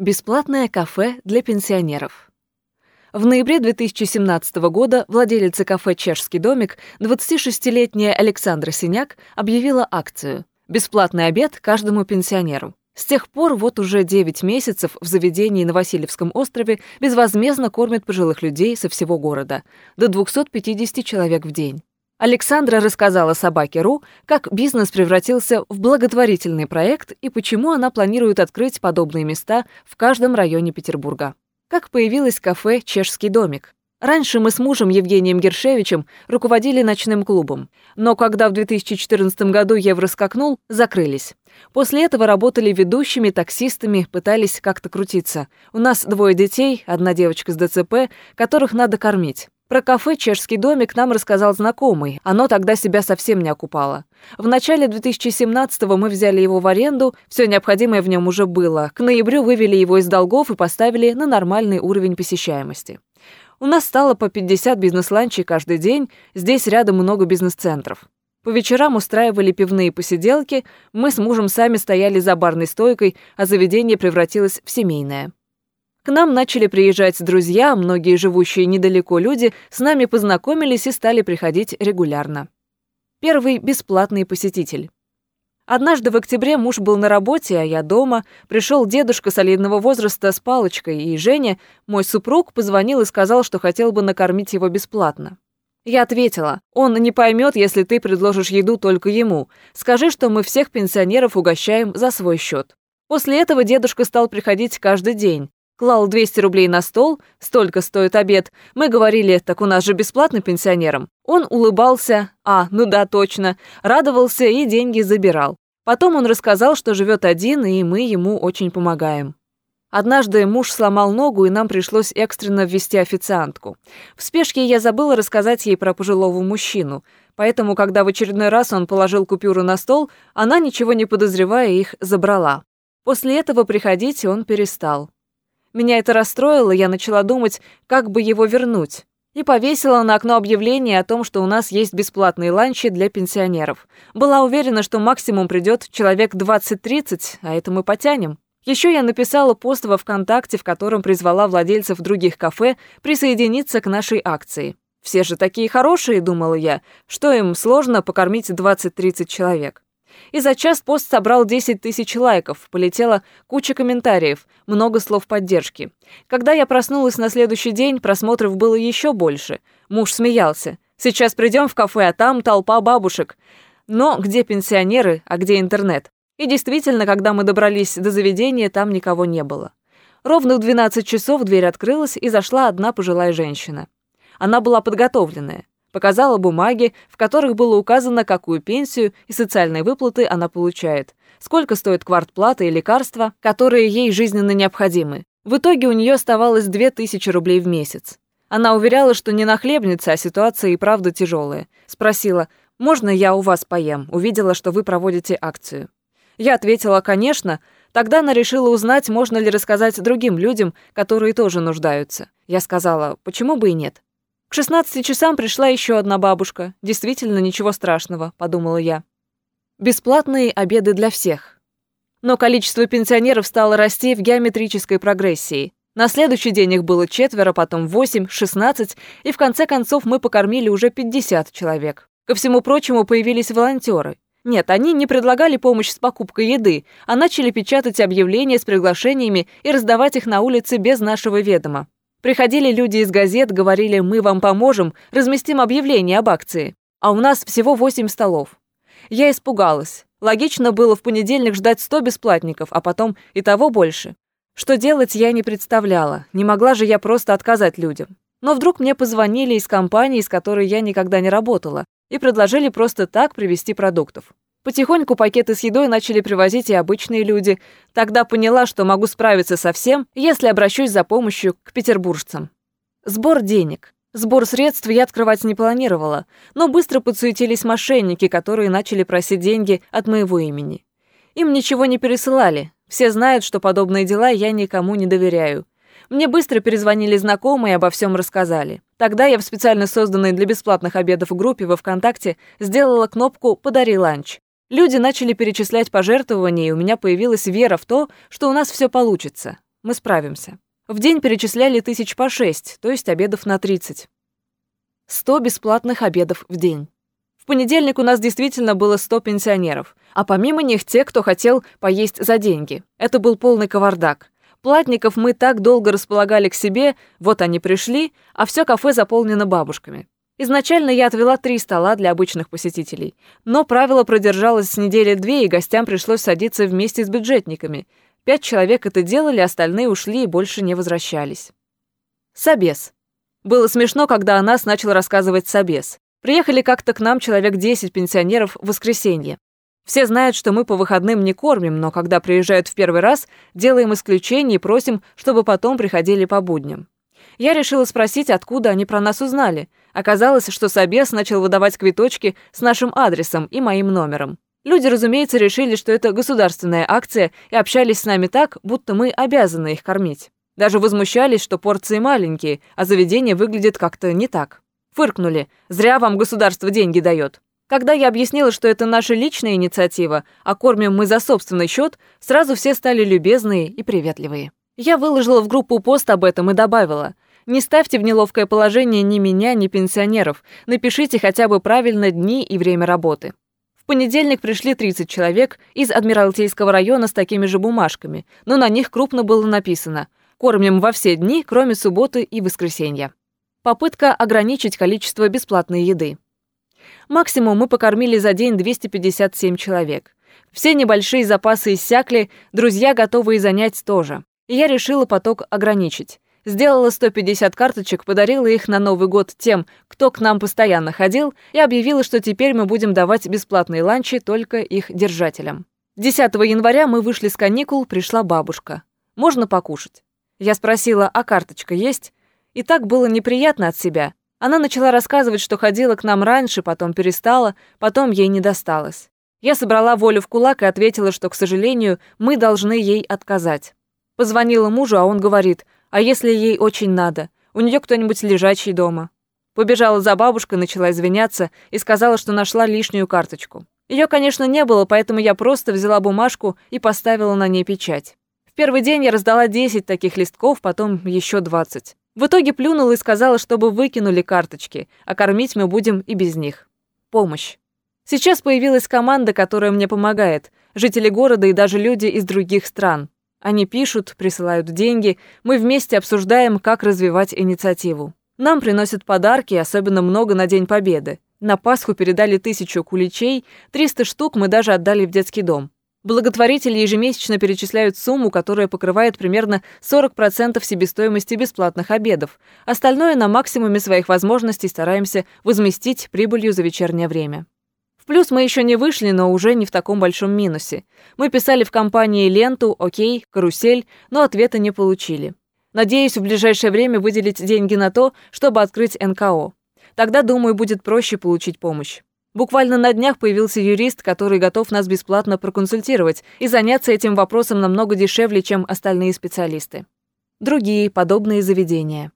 Бесплатное кафе для пенсионеров. В ноябре 2017 года владелица кафе «Чешский домик» 26-летняя Александра Синяк объявила акцию «Бесплатный обед каждому пенсионеру». С тех пор вот уже 9 месяцев в заведении на Васильевском острове безвозмездно кормят пожилых людей со всего города, до 250 человек в день. Александра рассказала Собаке.ру, как бизнес превратился в благотворительный проект и почему она планирует открыть подобные места в каждом районе Петербурга. Как появилось кафе «Чешский домик». Раньше мы с мужем Евгением Гершевичем руководили ночным клубом, но когда в 2014 году евро скакнул, закрылись. После этого работали ведущими, таксистами, пытались как-то крутиться. У нас двое детей, одна девочка с ДЦП, которых надо кормить. Про кафе «Чешский домик» нам рассказал знакомый. Оно тогда себя совсем не окупало. В начале 2017-го мы взяли его в аренду, все необходимое в нем уже было. К ноябрю вывели его из долгов и поставили на нормальный уровень посещаемости. У нас стало по 50 бизнес-ланчей каждый день, здесь рядом много бизнес-центров. По вечерам устраивали пивные посиделки, мы с мужем сами стояли за барной стойкой, а заведение превратилось в семейное. К нам начали приезжать друзья, многие живущие недалеко люди с нами познакомились и стали приходить регулярно. Первый бесплатный посетитель. Однажды в октябре муж был на работе, а я дома. Пришел дедушка солидного возраста с палочкой, и Женя, мой супруг, позвонил и сказал, что хотел бы накормить его бесплатно. Я ответила, он не поймет, если ты предложишь еду только ему. Скажи, что мы всех пенсионеров угощаем за свой счет. После этого дедушка стал приходить каждый день клал 200 рублей на стол, столько стоит обед. Мы говорили, так у нас же бесплатно пенсионерам. Он улыбался, а, ну да, точно, радовался и деньги забирал. Потом он рассказал, что живет один, и мы ему очень помогаем. Однажды муж сломал ногу, и нам пришлось экстренно ввести официантку. В спешке я забыла рассказать ей про пожилого мужчину, поэтому, когда в очередной раз он положил купюру на стол, она, ничего не подозревая, их забрала. После этого приходить он перестал. Меня это расстроило, я начала думать, как бы его вернуть. И повесила на окно объявление о том, что у нас есть бесплатные ланчи для пенсионеров. Была уверена, что максимум придет человек 20-30, а это мы потянем. Еще я написала пост во ВКонтакте, в котором призвала владельцев других кафе присоединиться к нашей акции. Все же такие хорошие, думала я, что им сложно покормить 20-30 человек. И за час пост собрал 10 тысяч лайков, полетела куча комментариев, много слов поддержки. Когда я проснулась на следующий день, просмотров было еще больше. Муж смеялся. «Сейчас придем в кафе, а там толпа бабушек». Но где пенсионеры, а где интернет? И действительно, когда мы добрались до заведения, там никого не было. Ровно в 12 часов дверь открылась, и зашла одна пожилая женщина. Она была подготовленная. Показала бумаги, в которых было указано, какую пенсию и социальные выплаты она получает, сколько стоит квартплата и лекарства, которые ей жизненно необходимы. В итоге у нее оставалось 2000 рублей в месяц. Она уверяла, что не нахлебница, а ситуация и правда тяжелая. Спросила, «Можно я у вас поем?» Увидела, что вы проводите акцию. Я ответила, «Конечно». Тогда она решила узнать, можно ли рассказать другим людям, которые тоже нуждаются. Я сказала, «Почему бы и нет?» К 16 часам пришла еще одна бабушка. Действительно, ничего страшного, подумала я. Бесплатные обеды для всех. Но количество пенсионеров стало расти в геометрической прогрессии. На следующий день их было четверо, потом восемь, шестнадцать, и в конце концов мы покормили уже 50 человек. Ко всему прочему появились волонтеры. Нет, они не предлагали помощь с покупкой еды, а начали печатать объявления с приглашениями и раздавать их на улице без нашего ведома. Приходили люди из газет, говорили «мы вам поможем, разместим объявление об акции». А у нас всего 8 столов. Я испугалась. Логично было в понедельник ждать 100 бесплатников, а потом и того больше. Что делать, я не представляла. Не могла же я просто отказать людям. Но вдруг мне позвонили из компании, с которой я никогда не работала, и предложили просто так привезти продуктов. Потихоньку пакеты с едой начали привозить и обычные люди. Тогда поняла, что могу справиться со всем, если обращусь за помощью к петербуржцам. Сбор денег. Сбор средств я открывать не планировала, но быстро подсуетились мошенники, которые начали просить деньги от моего имени. Им ничего не пересылали. Все знают, что подобные дела я никому не доверяю. Мне быстро перезвонили знакомые и обо всем рассказали. Тогда я в специально созданной для бесплатных обедов группе во ВКонтакте сделала кнопку «Подари ланч». Люди начали перечислять пожертвования, и у меня появилась вера в то, что у нас все получится. Мы справимся. В день перечисляли тысяч по шесть, то есть обедов на 30. 100 бесплатных обедов в день. В понедельник у нас действительно было 100 пенсионеров, а помимо них те, кто хотел поесть за деньги. Это был полный кавардак. Платников мы так долго располагали к себе, вот они пришли, а все кафе заполнено бабушками. Изначально я отвела три стола для обычных посетителей, но правило продержалось с недели две, и гостям пришлось садиться вместе с бюджетниками. Пять человек это делали, остальные ушли и больше не возвращались. Собес. Было смешно, когда о нас начал рассказывать Собес. Приехали как-то к нам человек 10 пенсионеров в воскресенье. Все знают, что мы по выходным не кормим, но когда приезжают в первый раз, делаем исключение и просим, чтобы потом приходили по будням. Я решила спросить, откуда они про нас узнали. Оказалось, что Собес начал выдавать квиточки с нашим адресом и моим номером. Люди, разумеется, решили, что это государственная акция и общались с нами так, будто мы обязаны их кормить. Даже возмущались, что порции маленькие, а заведение выглядит как-то не так. Фыркнули. Зря вам государство деньги дает. Когда я объяснила, что это наша личная инициатива, а кормим мы за собственный счет, сразу все стали любезные и приветливые. Я выложила в группу пост об этом и добавила. Не ставьте в неловкое положение ни меня, ни пенсионеров. Напишите хотя бы правильно дни и время работы. В понедельник пришли 30 человек из Адмиралтейского района с такими же бумажками, но на них крупно было написано «Кормим во все дни, кроме субботы и воскресенья». Попытка ограничить количество бесплатной еды. Максимум мы покормили за день 257 человек. Все небольшие запасы иссякли, друзья готовые занять тоже. И я решила поток ограничить. Сделала 150 карточек, подарила их на Новый год тем, кто к нам постоянно ходил, и объявила, что теперь мы будем давать бесплатные ланчи только их держателям. 10 января мы вышли с каникул, пришла бабушка. «Можно покушать?» Я спросила, а карточка есть? И так было неприятно от себя. Она начала рассказывать, что ходила к нам раньше, потом перестала, потом ей не досталось. Я собрала волю в кулак и ответила, что, к сожалению, мы должны ей отказать. Позвонила мужу, а он говорит, а если ей очень надо? У нее кто-нибудь лежачий дома. Побежала за бабушкой, начала извиняться и сказала, что нашла лишнюю карточку. Ее, конечно, не было, поэтому я просто взяла бумажку и поставила на ней печать. В первый день я раздала 10 таких листков, потом еще 20. В итоге плюнула и сказала, чтобы выкинули карточки, а кормить мы будем и без них. Помощь. Сейчас появилась команда, которая мне помогает. Жители города и даже люди из других стран. Они пишут, присылают деньги, мы вместе обсуждаем, как развивать инициативу. Нам приносят подарки, особенно много на День Победы. На Пасху передали тысячу куличей, 300 штук мы даже отдали в детский дом. Благотворители ежемесячно перечисляют сумму, которая покрывает примерно 40% себестоимости бесплатных обедов. Остальное на максимуме своих возможностей стараемся возместить прибылью за вечернее время. Плюс мы еще не вышли, но уже не в таком большом минусе. Мы писали в компании ленту, окей, карусель, но ответа не получили. Надеюсь, в ближайшее время выделить деньги на то, чтобы открыть НКО. Тогда, думаю, будет проще получить помощь. Буквально на днях появился юрист, который готов нас бесплатно проконсультировать и заняться этим вопросом намного дешевле, чем остальные специалисты. Другие подобные заведения.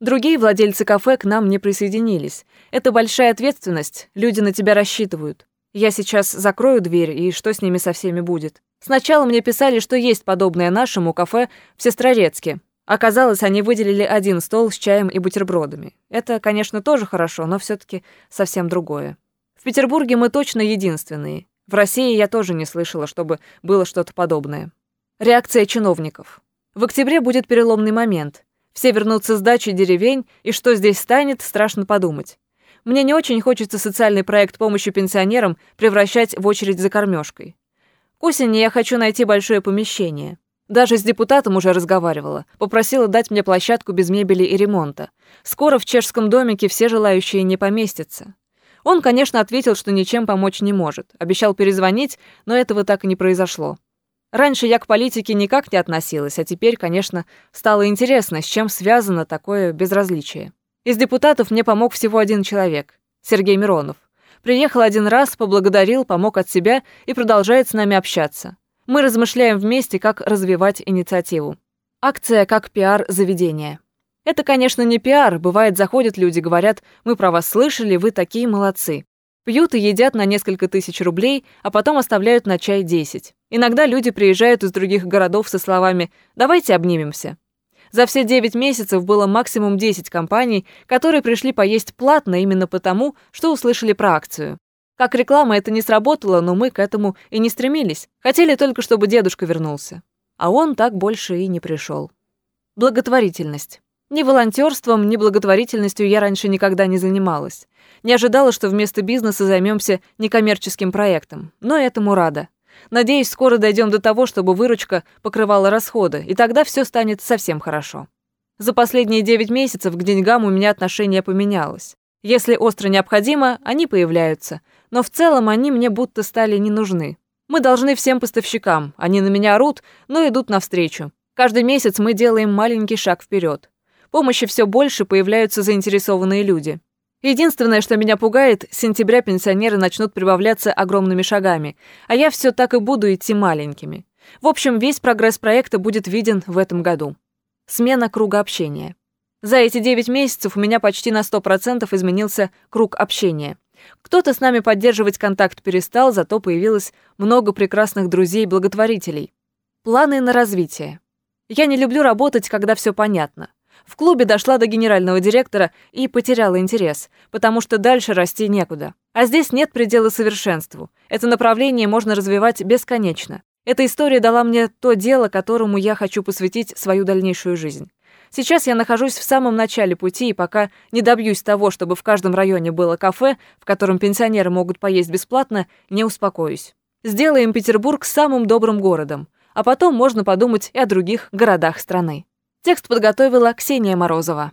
Другие владельцы кафе к нам не присоединились. Это большая ответственность, люди на тебя рассчитывают. Я сейчас закрою дверь, и что с ними со всеми будет? Сначала мне писали, что есть подобное нашему кафе в Сестрорецке. Оказалось, они выделили один стол с чаем и бутербродами. Это, конечно, тоже хорошо, но все таки совсем другое. В Петербурге мы точно единственные. В России я тоже не слышала, чтобы было что-то подобное. Реакция чиновников. В октябре будет переломный момент. Все вернутся с дачи деревень, и что здесь станет, страшно подумать. Мне не очень хочется социальный проект помощи пенсионерам превращать в очередь за кормежкой. К осени я хочу найти большое помещение. Даже с депутатом уже разговаривала. Попросила дать мне площадку без мебели и ремонта. Скоро в чешском домике все желающие не поместятся. Он, конечно, ответил, что ничем помочь не может. Обещал перезвонить, но этого так и не произошло. Раньше я к политике никак не относилась, а теперь, конечно, стало интересно, с чем связано такое безразличие. Из депутатов мне помог всего один человек — Сергей Миронов. Приехал один раз, поблагодарил, помог от себя и продолжает с нами общаться. Мы размышляем вместе, как развивать инициативу. Акция как пиар заведения. Это, конечно, не пиар. Бывает, заходят люди, говорят, мы про вас слышали, вы такие молодцы. Пьют и едят на несколько тысяч рублей, а потом оставляют на чай 10. Иногда люди приезжают из других городов со словами «давайте обнимемся». За все 9 месяцев было максимум 10 компаний, которые пришли поесть платно именно потому, что услышали про акцию. Как реклама это не сработало, но мы к этому и не стремились. Хотели только, чтобы дедушка вернулся. А он так больше и не пришел. Благотворительность. Ни волонтерством, ни благотворительностью я раньше никогда не занималась. Не ожидала, что вместо бизнеса займемся некоммерческим проектом. Но этому рада. Надеюсь, скоро дойдем до того, чтобы выручка покрывала расходы, и тогда все станет совсем хорошо. За последние 9 месяцев к деньгам у меня отношение поменялось. Если остро необходимо, они появляются, но в целом они мне будто стали не нужны. Мы должны всем поставщикам, они на меня орут, но идут навстречу. Каждый месяц мы делаем маленький шаг вперед помощи все больше появляются заинтересованные люди. Единственное, что меня пугает, с сентября пенсионеры начнут прибавляться огромными шагами, а я все так и буду идти маленькими. В общем, весь прогресс проекта будет виден в этом году. Смена круга общения. За эти 9 месяцев у меня почти на 100% изменился круг общения. Кто-то с нами поддерживать контакт перестал, зато появилось много прекрасных друзей-благотворителей. Планы на развитие. Я не люблю работать, когда все понятно. В клубе дошла до генерального директора и потеряла интерес, потому что дальше расти некуда. А здесь нет предела совершенству. Это направление можно развивать бесконечно. Эта история дала мне то дело, которому я хочу посвятить свою дальнейшую жизнь. Сейчас я нахожусь в самом начале пути, и пока не добьюсь того, чтобы в каждом районе было кафе, в котором пенсионеры могут поесть бесплатно, не успокоюсь. Сделаем Петербург самым добрым городом, а потом можно подумать и о других городах страны. Текст подготовила Ксения Морозова.